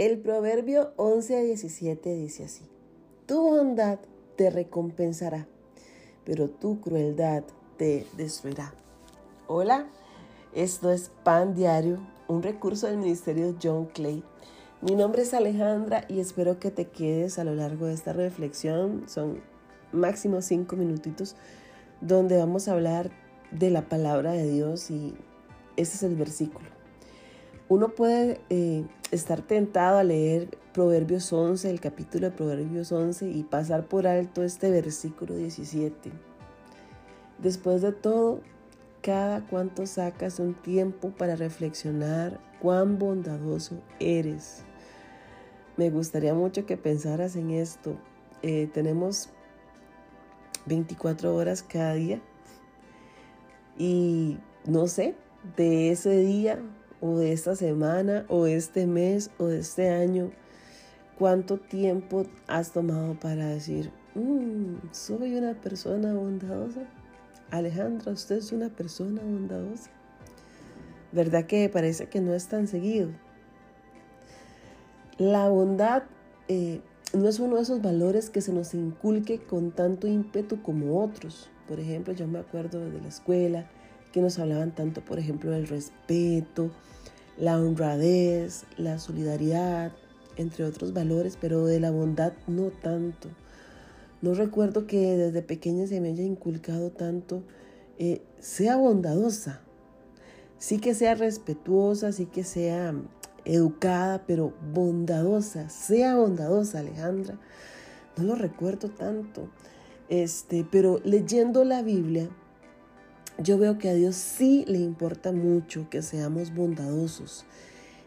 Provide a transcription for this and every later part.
El proverbio 11 a 17 dice así, Tu bondad te recompensará, pero tu crueldad te destruirá. Hola, esto es Pan Diario, un recurso del Ministerio John Clay. Mi nombre es Alejandra y espero que te quedes a lo largo de esta reflexión. Son máximo cinco minutitos donde vamos a hablar de la palabra de Dios y ese es el versículo. Uno puede eh, estar tentado a leer Proverbios 11, el capítulo de Proverbios 11 y pasar por alto este versículo 17. Después de todo, cada cuanto sacas un tiempo para reflexionar cuán bondadoso eres. Me gustaría mucho que pensaras en esto. Eh, tenemos 24 horas cada día y no sé, de ese día o de esta semana o este mes o de este año, cuánto tiempo has tomado para decir, mm, soy una persona bondadosa. Alejandra, usted es una persona bondadosa. ¿Verdad que parece que no es tan seguido? La bondad eh, no es uno de esos valores que se nos inculque con tanto ímpetu como otros. Por ejemplo, yo me acuerdo de la escuela que nos hablaban tanto, por ejemplo, del respeto, la honradez, la solidaridad, entre otros valores, pero de la bondad no tanto. No recuerdo que desde pequeña se me haya inculcado tanto, eh, sea bondadosa, sí que sea respetuosa, sí que sea educada, pero bondadosa, sea bondadosa, Alejandra. No lo recuerdo tanto. Este, pero leyendo la Biblia, yo veo que a Dios sí le importa mucho que seamos bondadosos.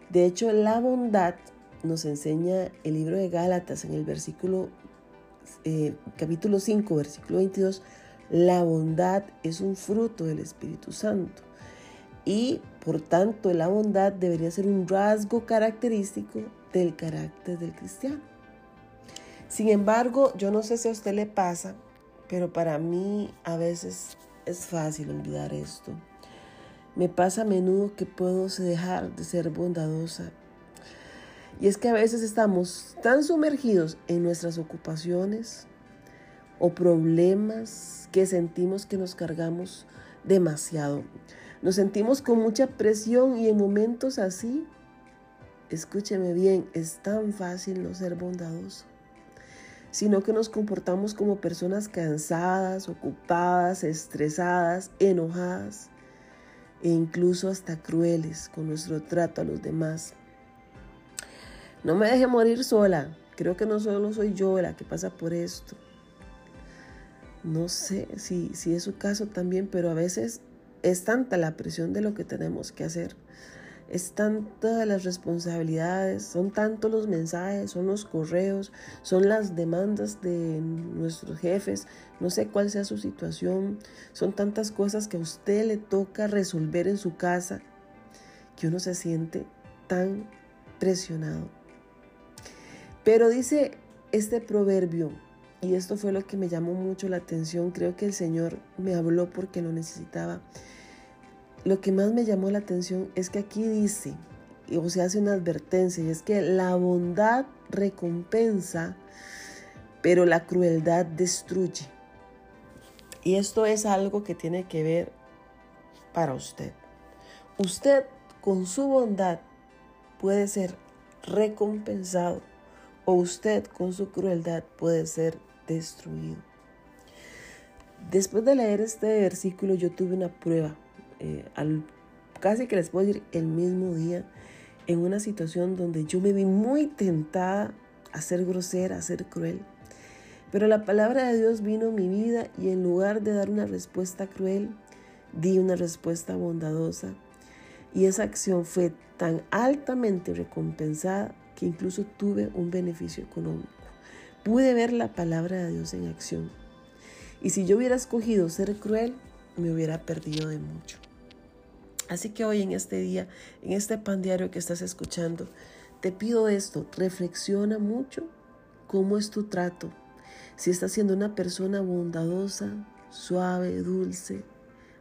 De hecho, la bondad nos enseña el libro de Gálatas en el versículo, eh, capítulo 5, versículo 22. La bondad es un fruto del Espíritu Santo. Y por tanto, la bondad debería ser un rasgo característico del carácter del cristiano. Sin embargo, yo no sé si a usted le pasa, pero para mí a veces es fácil olvidar esto. Me pasa a menudo que puedo dejar de ser bondadosa. Y es que a veces estamos tan sumergidos en nuestras ocupaciones o problemas que sentimos que nos cargamos demasiado. Nos sentimos con mucha presión y en momentos así, escúcheme bien, es tan fácil no ser bondadoso sino que nos comportamos como personas cansadas, ocupadas, estresadas, enojadas e incluso hasta crueles con nuestro trato a los demás. No me deje morir sola. Creo que no solo soy yo la que pasa por esto. No sé si, si es su caso también, pero a veces es tanta la presión de lo que tenemos que hacer es tanta las responsabilidades, son tantos los mensajes, son los correos, son las demandas de nuestros jefes, no sé cuál sea su situación, son tantas cosas que a usted le toca resolver en su casa que uno se siente tan presionado. Pero dice este proverbio, y esto fue lo que me llamó mucho la atención, creo que el Señor me habló porque lo necesitaba lo que más me llamó la atención es que aquí dice, o se hace una advertencia, y es que la bondad recompensa, pero la crueldad destruye. Y esto es algo que tiene que ver para usted. Usted con su bondad puede ser recompensado o usted con su crueldad puede ser destruido. Después de leer este versículo yo tuve una prueba eh, casi que les puedo decir el mismo día, en una situación donde yo me vi muy tentada a ser grosera, a ser cruel. Pero la palabra de Dios vino a mi vida y en lugar de dar una respuesta cruel, di una respuesta bondadosa. Y esa acción fue tan altamente recompensada que incluso tuve un beneficio económico. Pude ver la palabra de Dios en acción. Y si yo hubiera escogido ser cruel, me hubiera perdido de mucho. Así que hoy en este día, en este pan diario que estás escuchando, te pido esto, reflexiona mucho cómo es tu trato. Si estás siendo una persona bondadosa, suave, dulce,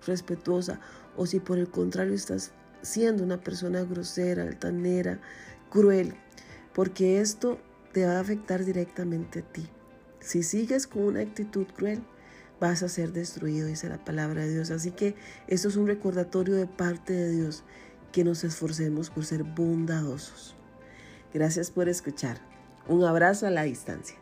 respetuosa, o si por el contrario estás siendo una persona grosera, altanera, cruel. porque esto te va a afectar directamente a ti. Si sigues con una actitud cruel, vas a ser destruido, dice la palabra de Dios. Así que esto es un recordatorio de parte de Dios, que nos esforcemos por ser bondadosos. Gracias por escuchar. Un abrazo a la distancia.